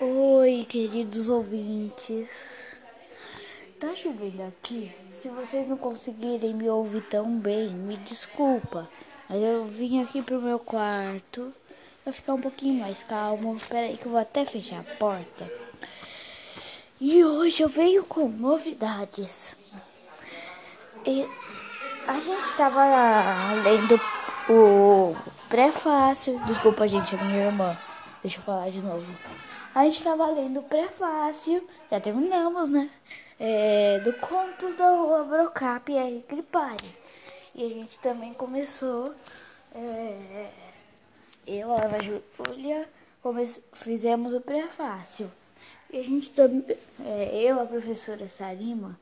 Oi, queridos ouvintes. Tá chovendo aqui? Se vocês não conseguirem me ouvir tão bem, me desculpa. Mas eu vim aqui pro meu quarto pra ficar um pouquinho mais calmo. Espera aí que eu vou até fechar a porta. E hoje eu venho com novidades. E a gente tava lendo o prefácio. Desculpa, gente, é minha irmã. Deixa eu falar de novo. A gente estava lendo o prefácio, já terminamos, né? É, do Contos da Rua Brocap e R. E a gente também começou. É, eu, a Ana Júlia, fizemos o prefácio. E a gente também. É, eu, a professora Sarima,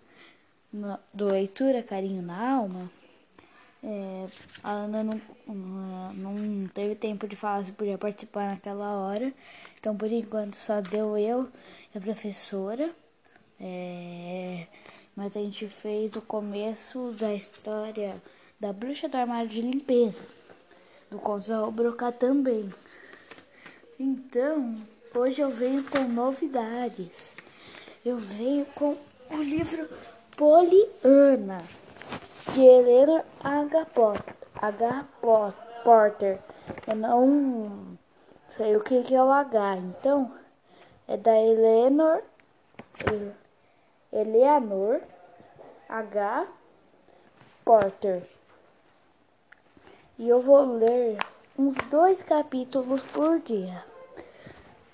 no, do Leitura Carinho na Alma. É, a Ana não, não teve tempo de falar se podia participar naquela hora, então por enquanto só deu eu e a professora. É, mas a gente fez o começo da história da bruxa do armário de limpeza, do Conto Brocar também. Então, hoje eu venho com novidades. Eu venho com o livro Poliana de Helena H. Porter. Eu não sei o que, que é o H, então é da Eleanor, Eleanor H. Porter. E eu vou ler uns dois capítulos por dia,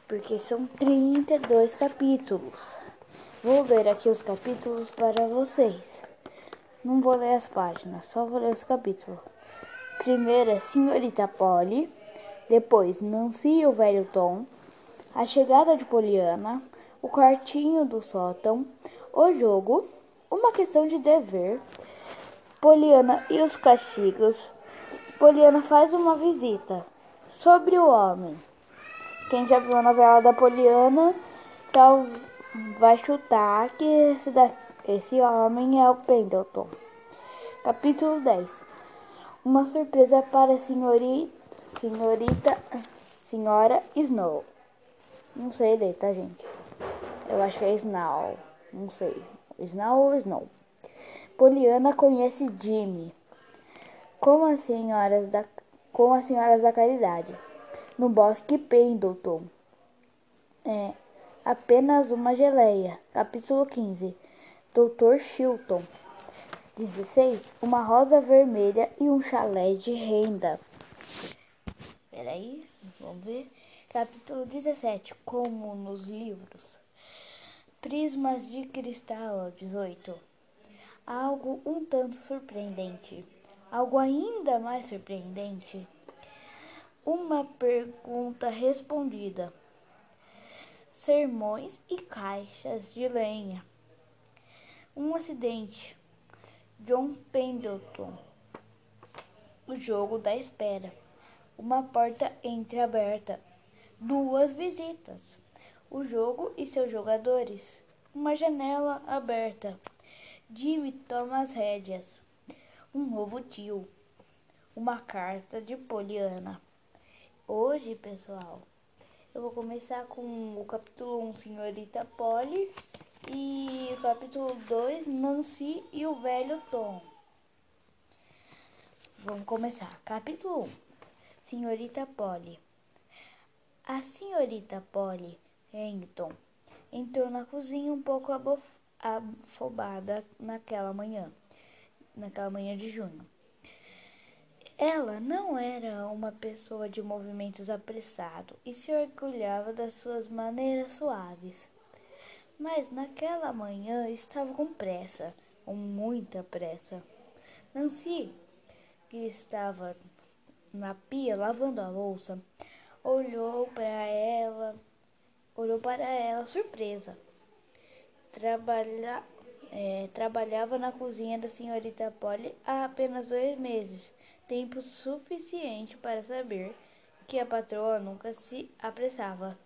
porque são 32 capítulos. Vou ler aqui os capítulos para vocês. Não vou ler as páginas, só vou ler os capítulos. Primeiro é Senhorita Polly, depois Nancy e o Velho Tom, A Chegada de Poliana, O Quartinho do Sótão, O Jogo, Uma Questão de Dever, Poliana e os Castigos, Poliana faz uma visita, Sobre o Homem. Quem já viu a novela da Poliana tal, vai chutar que esse daqui esse homem é o Pendleton. Capítulo 10 Uma surpresa para a senhorita, senhorita senhora Snow. Não sei ler, tá, gente? Eu acho que é Snow. Não sei. Snow ou Snow. Poliana conhece Jimmy. Com as senhoras da, com as senhoras da caridade. No bosque Pendleton. É apenas uma geleia. Capítulo 15 Dr. Chilton. 16. Uma rosa vermelha e um chalé de renda. Peraí, vamos ver. Capítulo 17. Como nos livros. Prismas de cristal 18. Algo um tanto surpreendente. Algo ainda mais surpreendente. Uma pergunta respondida. Sermões e caixas de lenha. Um acidente. John Pendleton. O jogo da espera. Uma porta entreaberta. Duas visitas. O jogo e seus jogadores. Uma janela aberta. Jimmy toma as rédeas. Um novo tio. Uma carta de Poliana. Hoje, pessoal, eu vou começar com o capítulo 1, Senhorita Polly. E o capítulo 2, Nancy e o velho Tom. Vamos começar. Capítulo 1. Senhorita Polly. A senhorita Polly Renton entrou na cozinha um pouco afobada naquela manhã, naquela manhã de junho. Ela não era uma pessoa de movimentos apressados e se orgulhava das suas maneiras suaves. Mas naquela manhã estava com pressa, com muita pressa. Nancy, que estava na pia lavando a louça, olhou para ela, olhou para ela surpresa. Trabalha, é, trabalhava na cozinha da senhorita Polly há apenas dois meses, tempo suficiente para saber que a patroa nunca se apressava.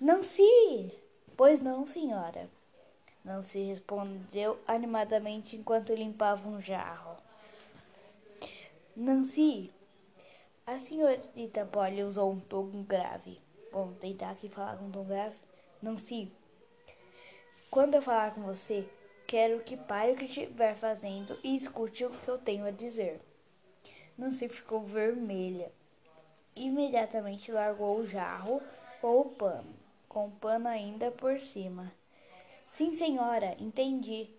Nancy! Pois não, senhora. Nancy respondeu animadamente enquanto limpava um jarro. Nancy, a senhorita Polly usou um tom grave. Bom, tentar aqui falar com tom grave. Nancy, quando eu falar com você, quero que pare o que estiver fazendo e escute o que eu tenho a dizer. Nancy ficou vermelha. Imediatamente largou o jarro ou o pano, com pano ainda por cima. Sim, senhora, entendi.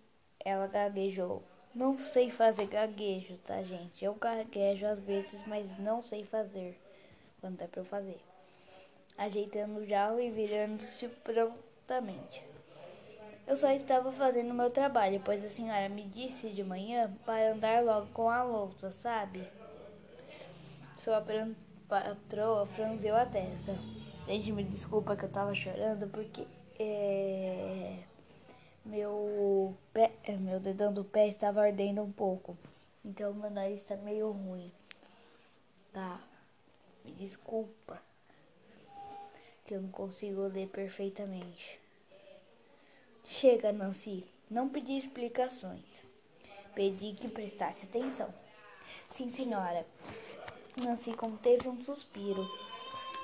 Ela gaguejou. Não sei fazer gaguejo, tá, gente? Eu gaguejo às vezes, mas não sei fazer quando é pra eu fazer. Ajeitando o jarro e virando-se prontamente. Eu só estava fazendo meu trabalho, pois a senhora me disse de manhã para andar logo com a louça, sabe? Sua patroa franziu a testa. Gente, me desculpa que eu tava chorando porque é, meu pé, é, meu dedão do pé estava ardendo um pouco. Então meu nariz está meio ruim. Tá? Me desculpa que eu não consigo ler perfeitamente. Chega, Nancy. Não pedi explicações. Pedi que prestasse atenção. Sim, senhora. Nancy conteve um suspiro,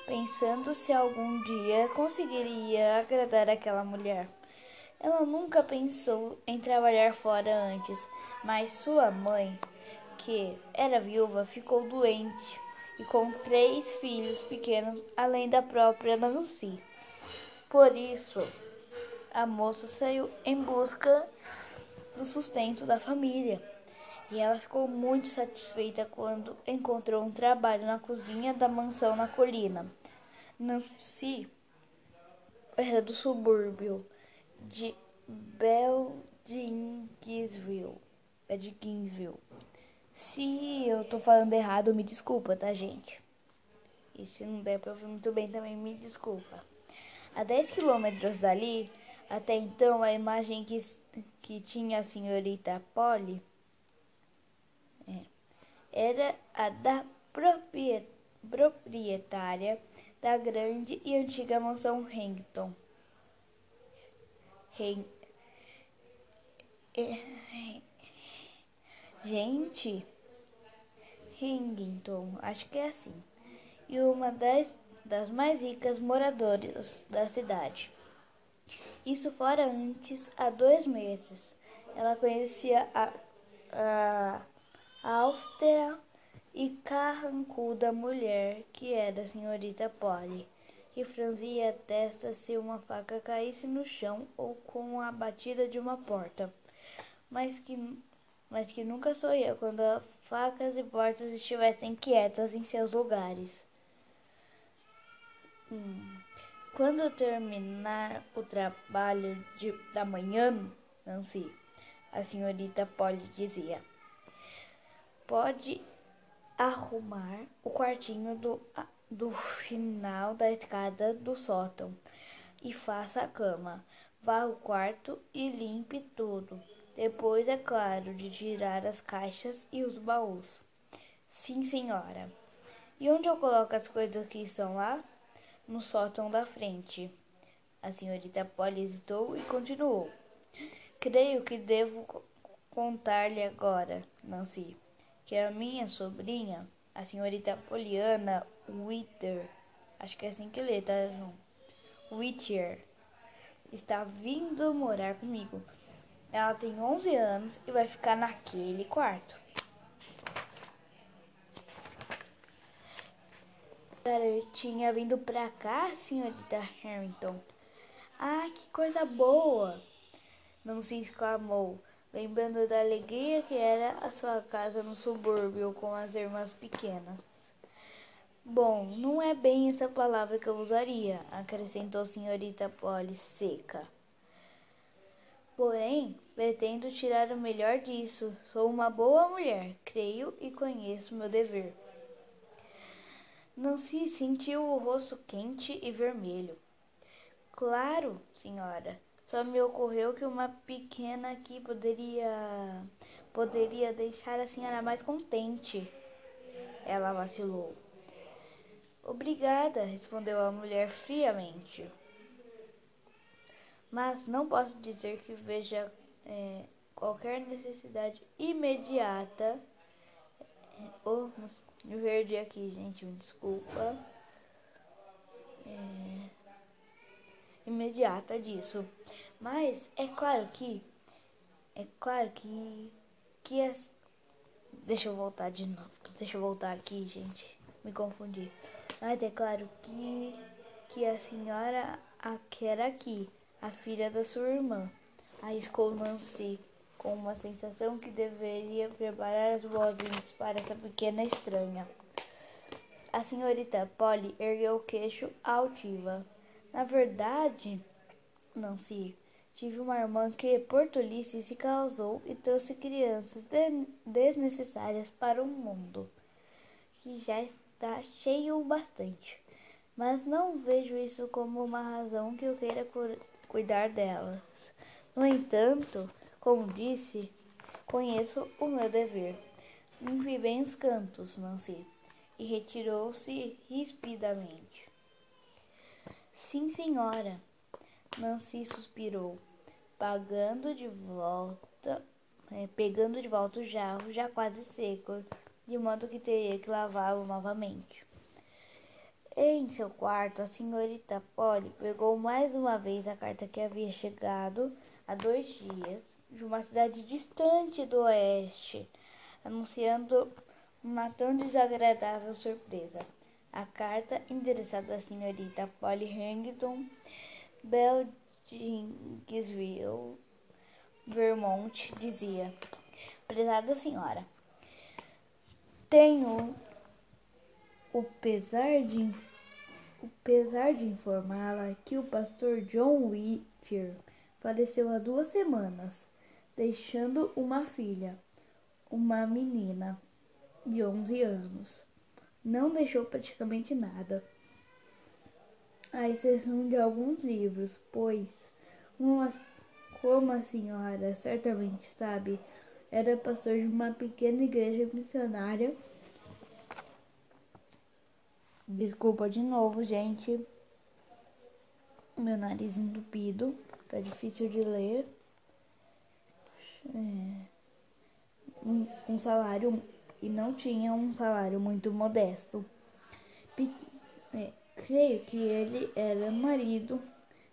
pensando se algum dia conseguiria agradar aquela mulher. Ela nunca pensou em trabalhar fora antes, mas sua mãe, que era viúva, ficou doente e com três filhos pequenos, além da própria Nancy. Por isso, a moça saiu em busca do sustento da família. E ela ficou muito satisfeita quando encontrou um trabalho na cozinha da mansão na colina. Nancy era do subúrbio de Beldingsville. É de Kingsville. Se eu tô falando errado, me desculpa, tá, gente? E se não der pra ouvir muito bem, também me desculpa. A 10 quilômetros dali, até então, a imagem que, que tinha a senhorita Polly era a da proprietária da grande e antiga mansão Hampton. Gente, Hington, acho que é assim. E uma das, das mais ricas moradoras da cidade. Isso fora antes, há dois meses. Ela conhecia a, a austera e carrancuda mulher que era a senhorita Polly que franzia a testa se uma faca caísse no chão ou com a batida de uma porta, mas que, mas que nunca sorria quando facas e portas estivessem quietas em seus lugares. Hum. Quando terminar o trabalho de, da manhã, Nancy, a senhorita Polly dizia, pode arrumar o quartinho do do final da escada do sótão e faça a cama. Vá o quarto e limpe tudo. Depois, é claro, de tirar as caixas e os baús. Sim, senhora. E onde eu coloco as coisas que estão lá? No sótão da frente. A senhorita Polly hesitou e continuou. Creio que devo contar-lhe agora, Nancy, que a minha sobrinha a senhorita Poliana Witter, acho que é assim que lê, tá, João? Witcher, está vindo morar comigo. Ela tem 11 anos e vai ficar naquele quarto. Garotinha vindo pra cá, senhorita Harrington. Ah, que coisa boa! Não se exclamou lembrando da alegria que era a sua casa no subúrbio com as irmãs pequenas. Bom, não é bem essa palavra que eu usaria, acrescentou a senhorita Polly seca. Porém, pretendo tirar o melhor disso. Sou uma boa mulher, creio e conheço meu dever. Nancy sentiu o rosto quente e vermelho. Claro, senhora, só me ocorreu que uma pequena aqui poderia poderia deixar a senhora mais contente. Ela vacilou. Obrigada, respondeu a mulher friamente. Mas não posso dizer que veja é, qualquer necessidade imediata. Oh, me perdi aqui, gente, me desculpa. é, imediata disso. Mas é claro que é claro que que as, deixa eu voltar de novo. Deixa eu voltar aqui, gente. Me confundi. Mas é claro que que a senhora a quer aqui, a filha da sua irmã. Arriscou Nancy com uma sensação que deveria preparar as boas-vindas para essa pequena estranha. A senhorita Polly ergueu o queixo altiva. Na verdade, Nancy, tive uma irmã que, por tolice, se casou e trouxe crianças de desnecessárias para o mundo, que já está cheio bastante. Mas não vejo isso como uma razão que eu queira cu cuidar delas. No entanto, como disse, conheço o meu dever. Limpe bem os cantos, Nancy e retirou-se rispidamente. Sim, senhora, Nancy suspirou, pagando de volta, é, pegando de volta o jarro já quase seco, de modo que teria que lavá-lo novamente. Em seu quarto, a senhorita Polly pegou mais uma vez a carta que havia chegado há dois dias de uma cidade distante do oeste, anunciando uma tão desagradável surpresa. A carta, endereçada à senhorita Polly Harrington, Beldingsville, Vermont, dizia: Prezada senhora, tenho o pesar de, o pesar de informá-la que o pastor John Whittier faleceu há duas semanas, deixando uma filha, uma menina de 11 anos. Não deixou praticamente nada, à exceção de alguns livros, pois, uma, como a senhora certamente sabe, era pastor de uma pequena igreja missionária. Desculpa de novo, gente. Meu nariz entupido, tá difícil de ler. É, um, um salário e não tinha um salário muito modesto. É, creio que ele era marido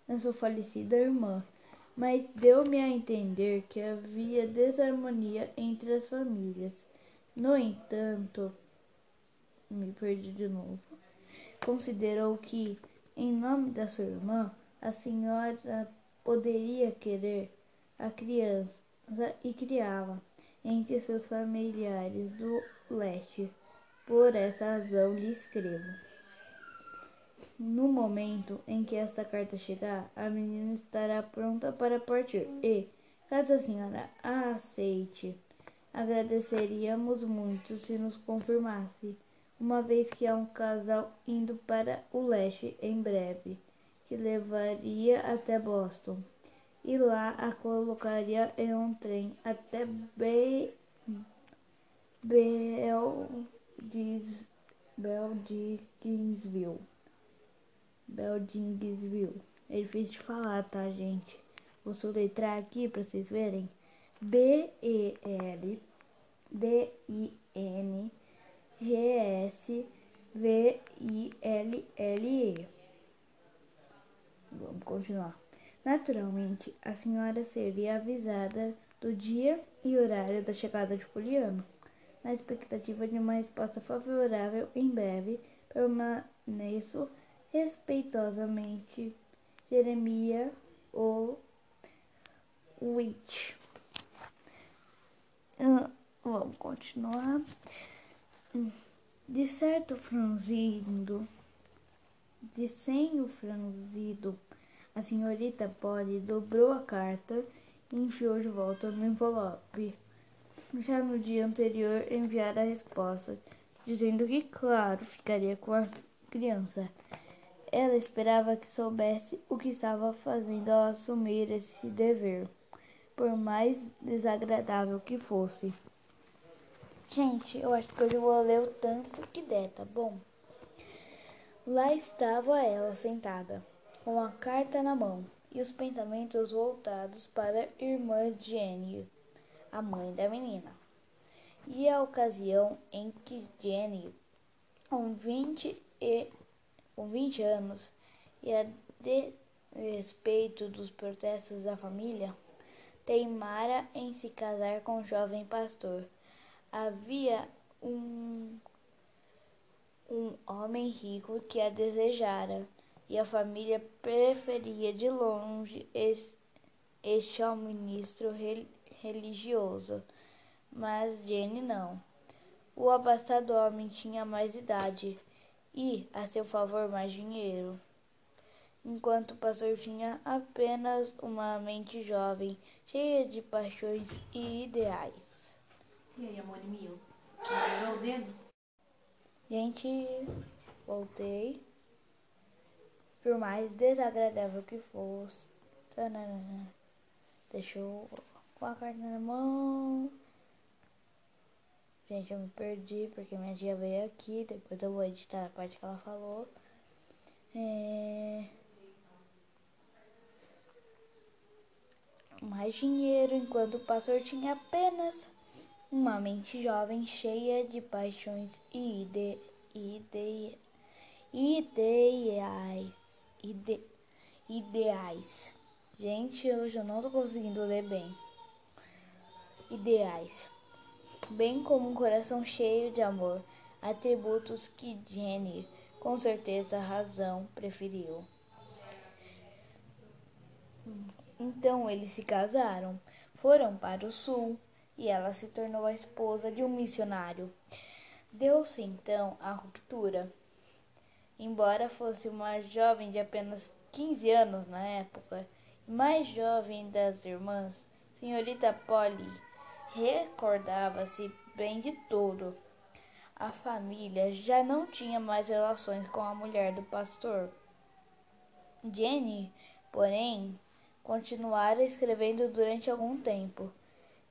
da sua falecida irmã, mas deu-me a entender que havia desarmonia entre as famílias. No entanto, me perdi de novo. Considerou que, em nome da sua irmã, a senhora poderia querer a criança e criá-la entre seus familiares do leste. Por essa razão lhe escrevo. No momento em que esta carta chegar, a menina estará pronta para partir e, caso a senhora a aceite, agradeceríamos muito se nos confirmasse, uma vez que há um casal indo para o leste em breve, que levaria até Boston e lá a colocaria em um trem até Be Beldis, Beldingsville. Beldingsville. É difícil de falar, tá, gente? Vou soletrar aqui para vocês verem. B-E-L D-I-N G-S-V-I-L-L-E. Vamos continuar. Naturalmente, a senhora seria avisada do dia e horário da chegada de Poliano. Na expectativa de uma resposta favorável em breve, permaneço respeitosamente Jeremia o Witch. Uh, vamos continuar. De certo franzindo, de senho franzido, a senhorita Polly dobrou a carta e enfiou de volta no envelope. Já no dia anterior enviara a resposta, dizendo que, claro, ficaria com a criança. Ela esperava que soubesse o que estava fazendo ao assumir esse dever, por mais desagradável que fosse. Gente, eu acho que hoje eu vou ler o tanto que der, tá bom? Lá estava ela sentada com a carta na mão e os pensamentos voltados para a irmã Jenny, a mãe da menina. E a ocasião em que Jenny, com 20, e, com 20 anos, e a despeito dos protestos da família, teimara em se casar com o jovem pastor. Havia um, um homem rico que a desejara, e a família preferia de longe este ao ministro religioso, mas Jenny não. O abastado homem tinha mais idade e, a seu favor, mais dinheiro enquanto o pastor tinha apenas uma mente jovem, cheia de paixões e ideais. E aí, amor meu? Melhorou o dedo? Gente, voltei. Por mais desagradável que fosse. Deixou com a carta na mão. Gente, eu me perdi porque minha tia veio aqui. Depois eu vou editar a parte que ela falou. É... mais dinheiro, enquanto o pastor tinha apenas uma mente jovem cheia de paixões e ide, ide, ideais. Ide, ideais. Gente, hoje eu não tô conseguindo ler bem. Ideais. Bem como um coração cheio de amor, atributos que Jenny, com certeza, razão, preferiu. Então eles se casaram, foram para o sul e ela se tornou a esposa de um missionário. Deu-se então a ruptura. Embora fosse uma jovem de apenas 15 anos na época, mais jovem das irmãs, senhorita Polly recordava-se bem de tudo. A família já não tinha mais relações com a mulher do pastor. Jenny, porém, continuara escrevendo durante algum tempo,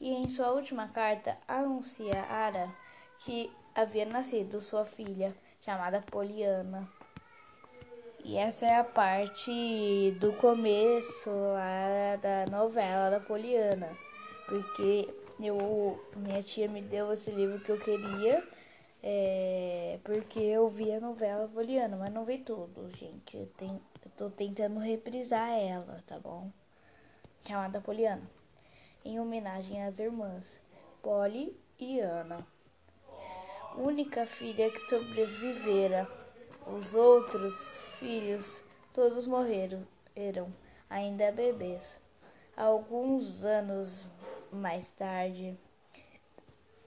e em sua última carta anunciara que havia nascido sua filha, chamada Poliana. E essa é a parte do começo lá da novela da Poliana, porque eu, minha tia me deu esse livro que eu queria, é, porque eu vi a novela Poliana, mas não vi tudo, gente. Eu, tenho, eu tô tentando reprisar ela, tá bom? chamada Poliana, em homenagem às irmãs Polly e Ana. Única filha que sobrevivera. Os outros filhos todos morreram, eram ainda bebês. Alguns anos mais tarde,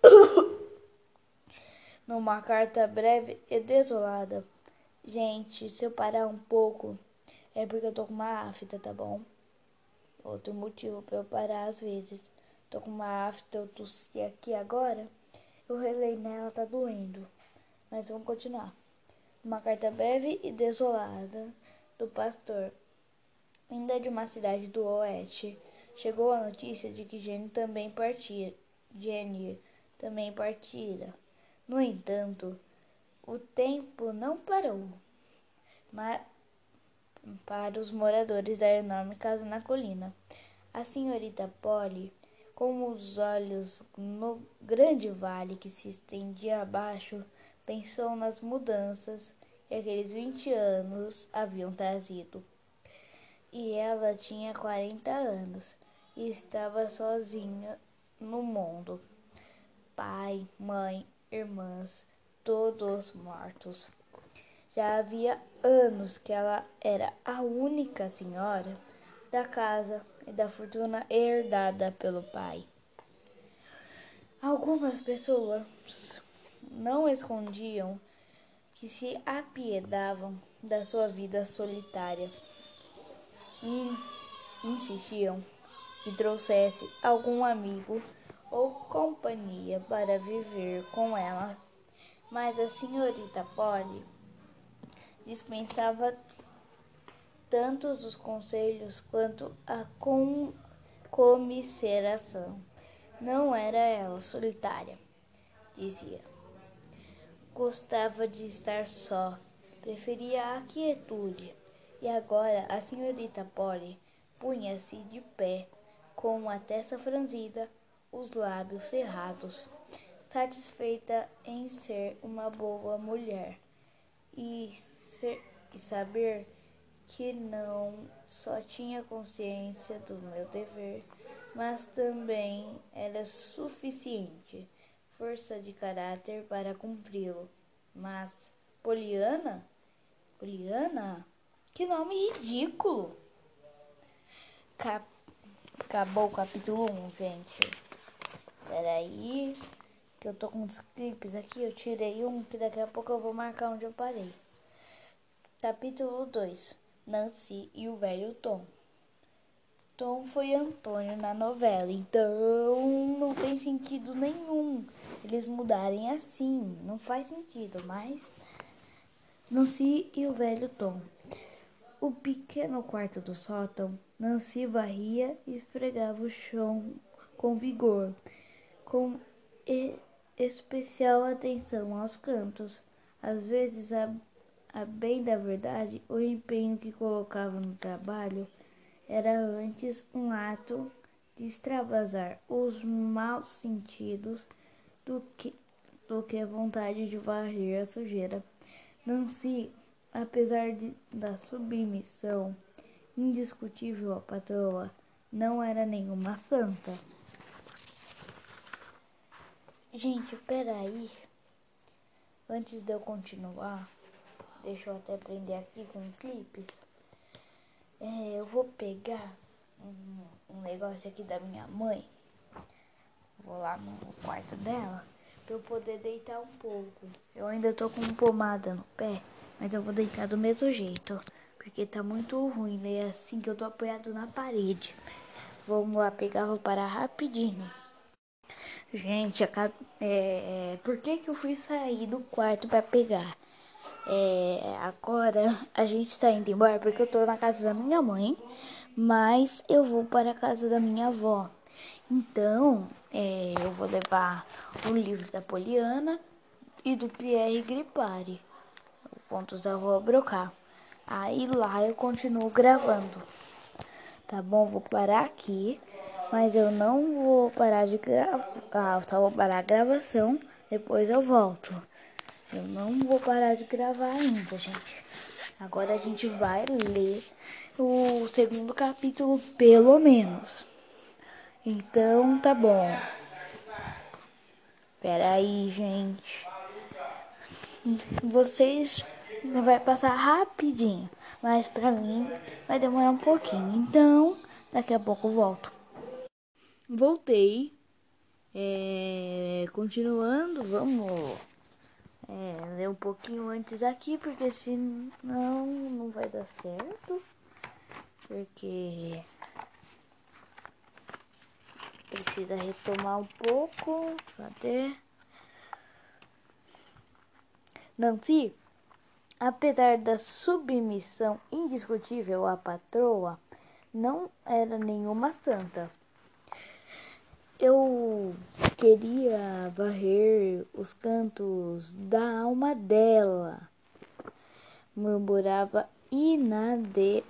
numa carta breve e desolada. Gente, se eu parar um pouco, é porque eu tô com uma afta, tá bom? Outro motivo para eu parar às vezes. Tô com uma afta, eu tossi aqui agora. Eu relei nela, tá doendo. Mas vamos continuar. Uma carta breve e desolada do pastor, ainda de uma cidade do oeste, chegou a notícia de que Jenny também partia. Jenny também partira. No entanto, o tempo não parou. Mas para os moradores da enorme casa na colina. A senhorita Polly, com os olhos no grande vale que se estendia abaixo, pensou nas mudanças que aqueles vinte anos haviam trazido. E ela tinha quarenta anos e estava sozinha no mundo. Pai, mãe, irmãs, todos mortos. Já havia anos que ela era a única senhora da casa e da fortuna herdada pelo pai. Algumas pessoas não escondiam que se apiedavam da sua vida solitária e insistiam que trouxesse algum amigo ou companhia para viver com ela. Mas a senhorita Polly dispensava tanto os conselhos quanto a com comisseração. Não era ela solitária, dizia. Gostava de estar só, preferia a quietude. E agora a senhorita Polly punha-se de pé, com a testa franzida, os lábios cerrados, satisfeita em ser uma boa mulher e ser, e saber que não só tinha consciência do meu dever, mas também era suficiente força de caráter para cumpri-lo. Mas Poliana? Poliana? Que nome ridículo! Cap Acabou o capítulo 1, gente. Peraí, que eu tô com os clipes aqui. Eu tirei um, que daqui a pouco eu vou marcar onde eu parei. Capítulo 2 Nancy e o velho Tom. Tom foi Antônio na novela, então não tem sentido nenhum eles mudarem assim. Não faz sentido, mas. Nancy e o velho Tom. O pequeno quarto do sótão, Nancy varria e esfregava o chão com vigor, com especial atenção aos cantos. Às vezes, a, a bem da verdade, o empenho que colocava no trabalho era antes um ato de extravasar os maus sentidos do que, do que a vontade de varrer a sujeira. Nancy Apesar de, da submissão indiscutível à patroa, não era nenhuma santa. Gente, peraí. Antes de eu continuar, deixa eu até prender aqui com clipes. É, eu vou pegar um, um negócio aqui da minha mãe. Vou lá no quarto dela para eu poder deitar um pouco. Eu ainda tô com pomada no pé. Mas eu vou deitar do mesmo jeito. Porque tá muito ruim, né? É assim que eu tô apoiado na parede. Vamos lá pegar, vou parar rapidinho. Gente, a, é, por que que eu fui sair do quarto para pegar? É, agora a gente tá indo embora porque eu tô na casa da minha mãe, mas eu vou para a casa da minha avó. Então, é, eu vou levar o livro da Poliana e do Pierre Gripari pontos da rua Brocá. Aí lá eu continuo gravando. Tá bom? Vou parar aqui, mas eu não vou parar de gravar. Ah, só vou parar a gravação, depois eu volto. Eu não vou parar de gravar ainda, gente. Agora a gente vai ler o segundo capítulo, pelo menos. Então tá bom. Pera aí, gente. Vocês vai passar rapidinho, mas pra mim vai demorar um pouquinho. Então, daqui a pouco eu volto. Voltei. É, continuando, vamos é, ler um pouquinho antes aqui, porque senão não vai dar certo. Porque precisa retomar um pouco. Cadê? Nancy, Apesar da submissão indiscutível à patroa, não era nenhuma santa. Eu queria varrer os cantos da alma dela, murmurava inade...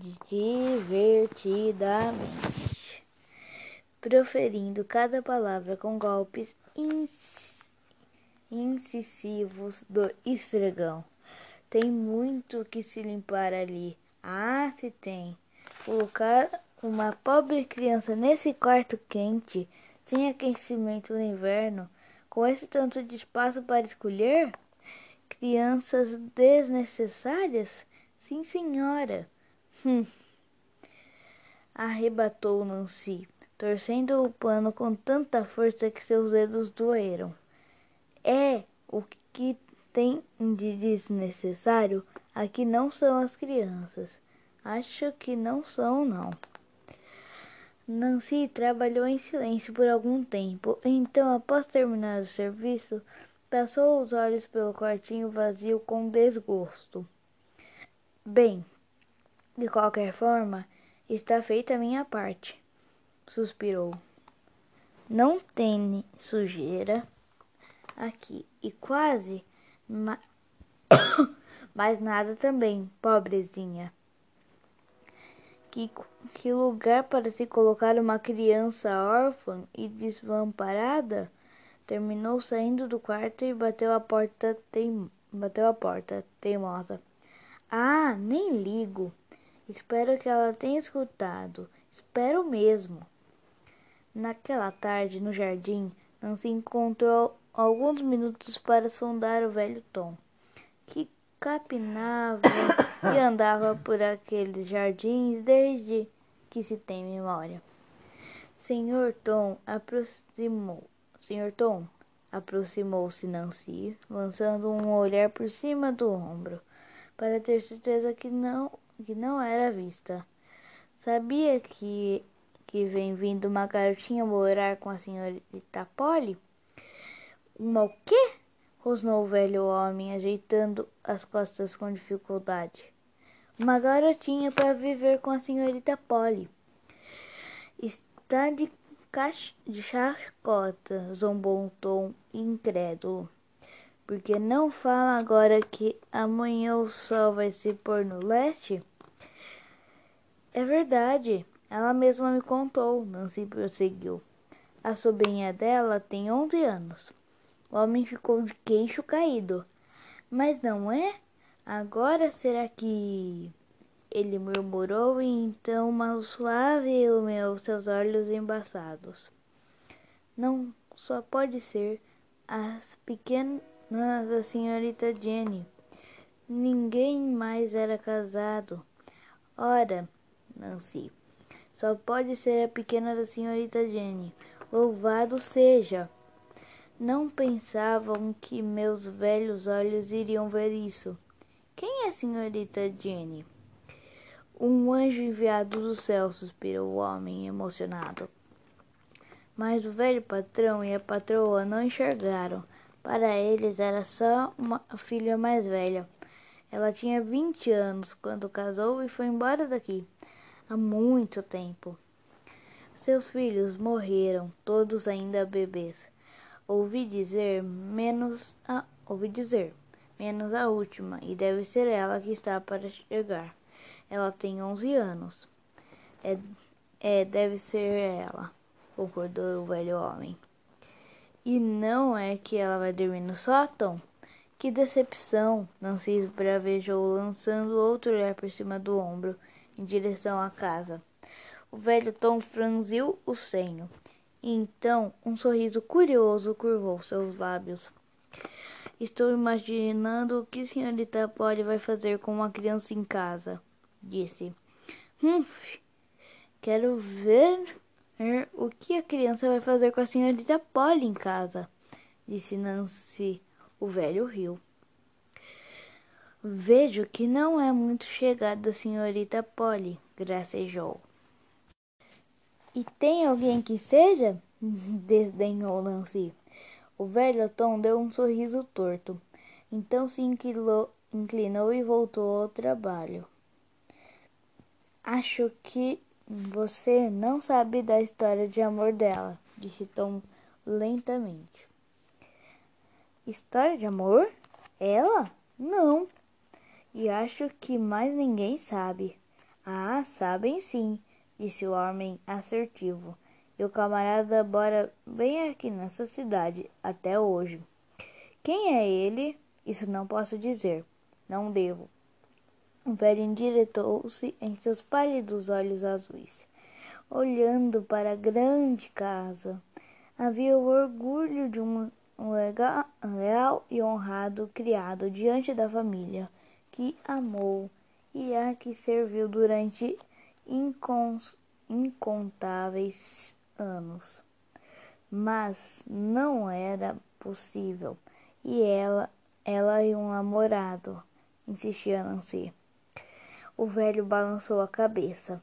inadvertidamente, proferindo cada palavra com golpes incisivos do esfregão. Tem muito que se limpar ali. Ah, se tem. Colocar uma pobre criança nesse quarto quente, sem aquecimento no inverno, com esse tanto de espaço para escolher? Crianças desnecessárias? Sim, senhora. Hum. Arrebatou Nancy, torcendo o pano com tanta força que seus dedos doeram. É o que tem de desnecessário aqui não são as crianças. Acho que não são, não. Nancy trabalhou em silêncio por algum tempo. Então, após terminar o serviço, passou os olhos pelo quartinho vazio com desgosto. Bem, de qualquer forma, está feita a minha parte, suspirou. Não tem sujeira aqui e quase ma... mais nada também, pobrezinha. Que, que lugar para se colocar uma criança órfã e desvamparada? Terminou saindo do quarto e bateu a porta bateu a porta, teimosa. Ah, nem ligo. Espero que ela tenha escutado. Espero mesmo. Naquela tarde, no jardim, Nancy encontrou alguns minutos para sondar o velho Tom, que capinava e andava por aqueles jardins desde que se tem memória. Senhor Tom aproximou. Senhor Tom aproximou-se Nancy, lançando um olhar por cima do ombro, para ter certeza que não que não era vista. Sabia que que vem vindo uma garotinha morar com a senhorita Polly? Uma o quê? rosnou o velho homem, ajeitando as costas com dificuldade. Uma garotinha para viver com a senhorita Polly. Está de, de chacota, zombou um tom incrédulo. Porque não fala agora que amanhã o sol vai se pôr no leste? É verdade. Ela mesma me contou, Nancy prosseguiu. A sobrinha dela tem onze anos. O homem ficou de queixo caído. Mas não é? Agora será que. Ele murmurou e então uma suave iluminou seus olhos embaçados. Não só pode ser as pequenas da senhorita Jenny. Ninguém mais era casado. Ora, Nancy. Só pode ser a pequena da senhorita Jenny. Louvado seja! Não pensavam que meus velhos olhos iriam ver isso. Quem é a senhorita Jenny? Um anjo enviado do céu, suspirou o homem emocionado. Mas o velho patrão e a patroa não enxergaram. Para eles era só uma filha mais velha. Ela tinha vinte anos quando casou e foi embora daqui há muito tempo. Seus filhos morreram, todos ainda bebês. Ouvi dizer menos a ouvi dizer menos a última, e deve ser ela que está para chegar. Ela tem onze anos. É, é deve ser ela, concordou o velho homem. E não é que ela vai dormir no sótão? Que decepção! Nancy bravejou, lançando outro olhar por cima do ombro em direção à casa. O velho Tom franziu o senho. Então um sorriso curioso curvou seus lábios. Estou imaginando o que senhorita Polly vai fazer com uma criança em casa, disse. Humph, quero ver o que a criança vai fazer com a senhorita Polly em casa, disse Nancy. O velho riu. Vejo que não é muito chegado senhorita Polly, gracejou. E tem alguém que seja? desdenhou Nancy. O velho Tom deu um sorriso torto. Então se inclinou, inclinou e voltou ao trabalho. Acho que você não sabe da história de amor dela, disse Tom lentamente. História de amor? Ela? Não, e acho que mais ninguém sabe. Ah, sabem sim, disse o homem assertivo. E o camarada mora bem aqui nessa cidade, até hoje. Quem é ele? Isso não posso dizer. Não devo. O velho endireitou-se em seus pálidos olhos azuis, olhando para a grande casa. Havia o orgulho de um leal e honrado criado diante da família que amou e a que serviu durante incontáveis anos. Mas não era possível. E ela, ela e um namorado, insistia Nancy. O velho balançou a cabeça.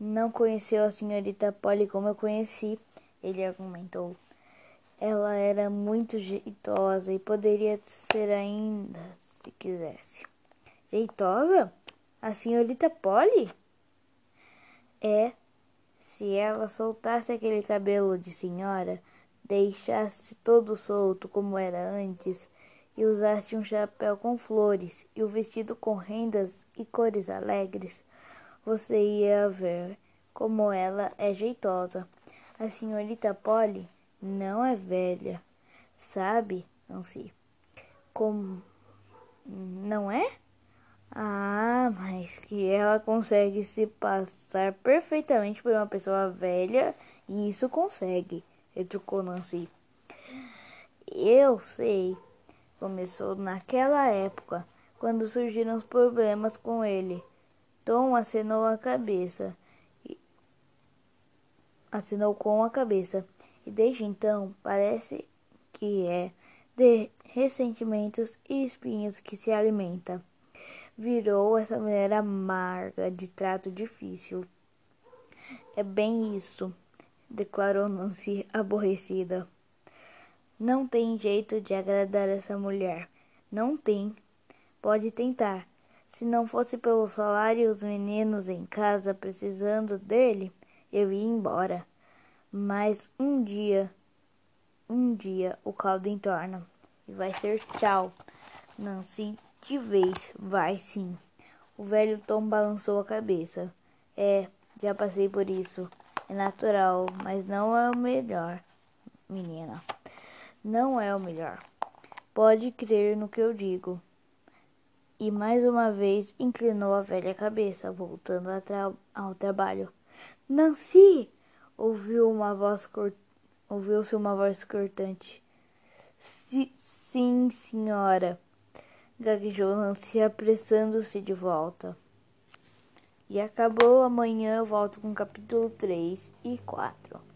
Não conheceu a senhorita Polly como eu conheci, ele argumentou. Ela era muito jeitosa e poderia ser ainda, se quisesse. Jeitosa? A senhorita Polly? É, se ela soltasse aquele cabelo de senhora, deixasse todo solto como era antes, e usasse um chapéu com flores e o um vestido com rendas e cores alegres, você ia ver como ela é jeitosa. A senhorita Polly não é velha, sabe, Nancy? Como não é? Ah, mas que ela consegue se passar perfeitamente por uma pessoa velha e isso consegue, retrucou Nancy. Eu sei. Começou naquela época, quando surgiram os problemas com ele. Tom acenou a cabeça. Assinou com a cabeça. E desde então, parece que é de ressentimentos e espinhos que se alimenta. Virou essa mulher amarga, de trato difícil. É bem isso, declarou Nancy aborrecida. Não tem jeito de agradar essa mulher. Não tem. Pode tentar. Se não fosse pelo salário e os meninos em casa precisando dele, eu ia embora. Mas um dia, um dia o caldo entorna e vai ser tchau. Nancy de vez, vai sim. O velho Tom balançou a cabeça. É, já passei por isso. É natural, mas não é o melhor, menina. Não é o melhor. Pode crer no que eu digo. E mais uma vez inclinou a velha cabeça, voltando tra ao trabalho. Nancy! ouviu uma voz ouviu-se uma voz cortante. Sim, senhora, gaguejou Nancy, apressando-se de volta. E acabou amanhã, eu volto com capítulo 3 e 4.